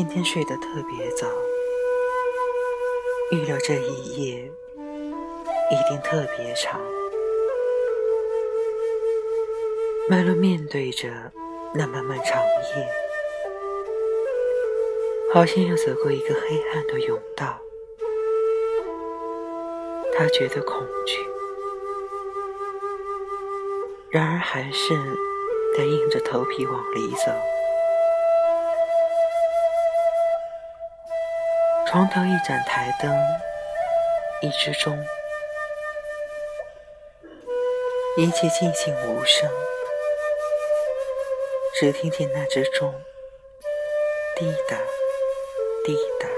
今天睡得特别早，预料这一夜一定特别长。麦洛面对着那漫漫长夜，好像要走过一个黑暗的甬道。他觉得恐惧，然而还是得硬着头皮往里走。床头一盏台灯，一只钟，一切静静无声，只听见那只钟滴答滴答，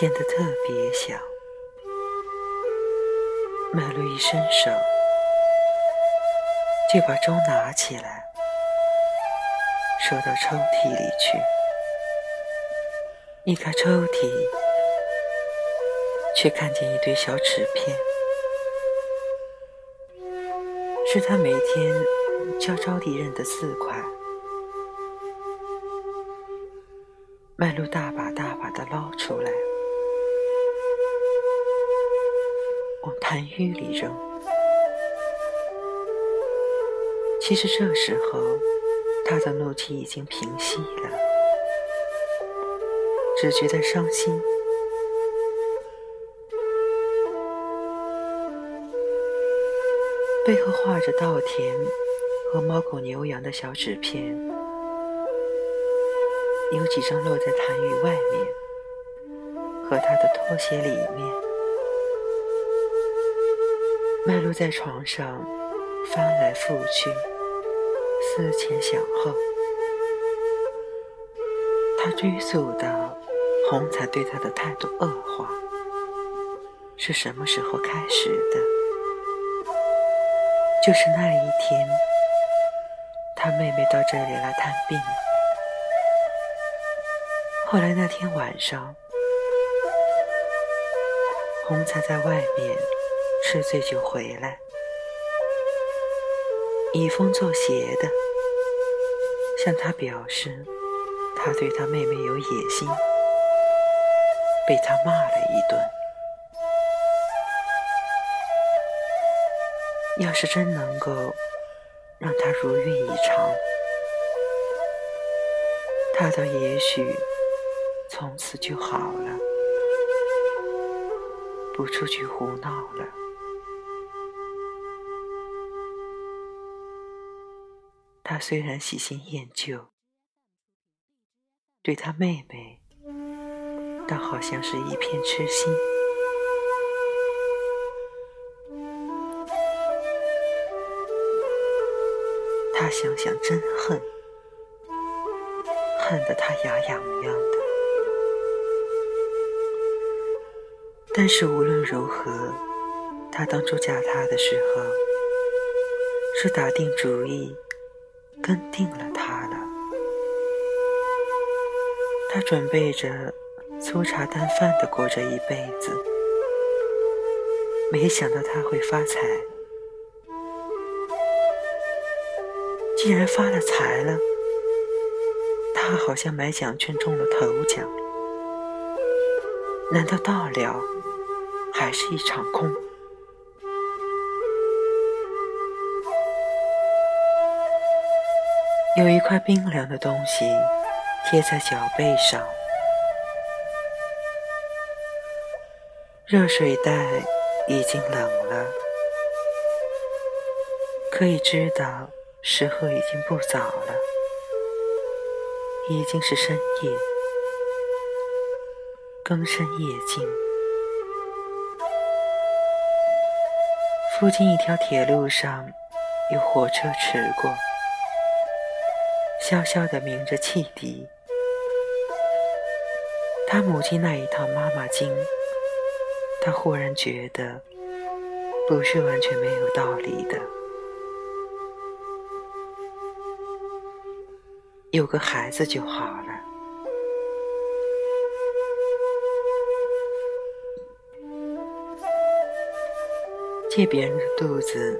显得特别响。麦露一伸手，就把钟拿起来，收到抽屉里去。一开抽屉，却看见一堆小纸片，是他每天教招娣认的字块。曼露大把大把的捞出来，往痰盂里扔。其实这时候，他的怒气已经平息了。只觉得伤心，背后画着稻田和猫狗牛羊的小纸片，有几张落在痰盂外面，和他的拖鞋里面。麦露在床上翻来覆去，思前想后，他追溯到。红才对他的态度恶化，是什么时候开始的？就是那一天，他妹妹到这里来探病。后来那天晚上，红才在外面吃醉酒回来，以风作邪的向他表示，他对他妹妹有野心。被他骂了一顿。要是真能够让他如愿以偿，他倒也许从此就好了，不出去胡闹了。他虽然喜新厌旧，对他妹妹。倒好像是一片痴心。他想想，真恨，恨得他牙痒痒的。但是无论如何，他当初嫁他的时候，是打定主意跟定了他了。他准备着。粗茶淡饭的过着一辈子，没想到他会发财。既然发了财了，他好像买奖券中了头奖，难道到了还是一场空？有一块冰凉的东西贴在脚背上。热水袋已经冷了，可以知道时候已经不早了，已经是深夜，更深夜静。附近一条铁路上有火车驰过，萧萧的鸣着汽笛。他母亲那一套妈妈经。他忽然觉得，不是完全没有道理的。有个孩子就好了。借别人的肚子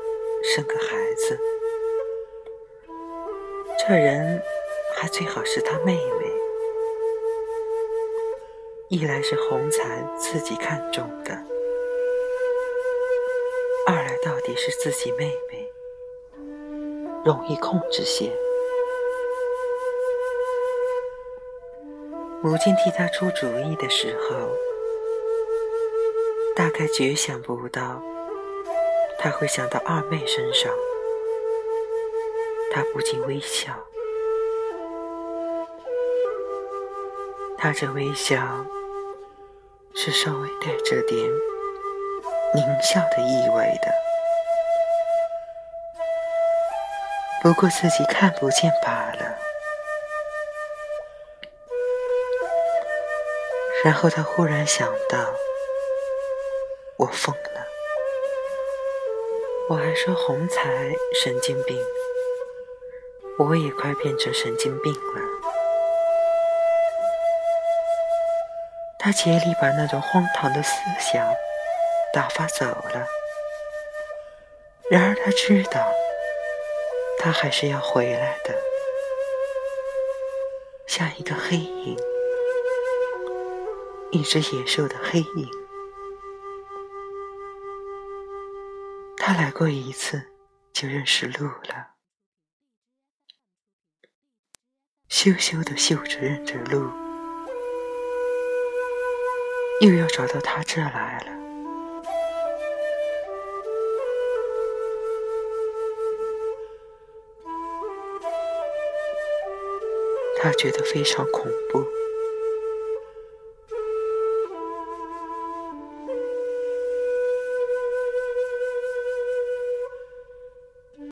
生个孩子，这人还最好是他妹妹。一来是红蚕自己看中的，二来到底是自己妹妹，容易控制些。母亲替他出主意的时候，大概绝想不到他会想到二妹身上。他不禁微笑，他这微笑是稍微带着点狞笑的意味的，不过自己看不见罢了。然后他忽然想到，我疯了，我还说红才神经病。我也快变成神经病了。他竭力把那种荒唐的思想打发走了，然而他知道，他还是要回来的，像一个黑影，一只野兽的黑影。他来过一次，就认识路了。羞羞的嗅着认着路，又要找到他这来了。他觉得非常恐怖。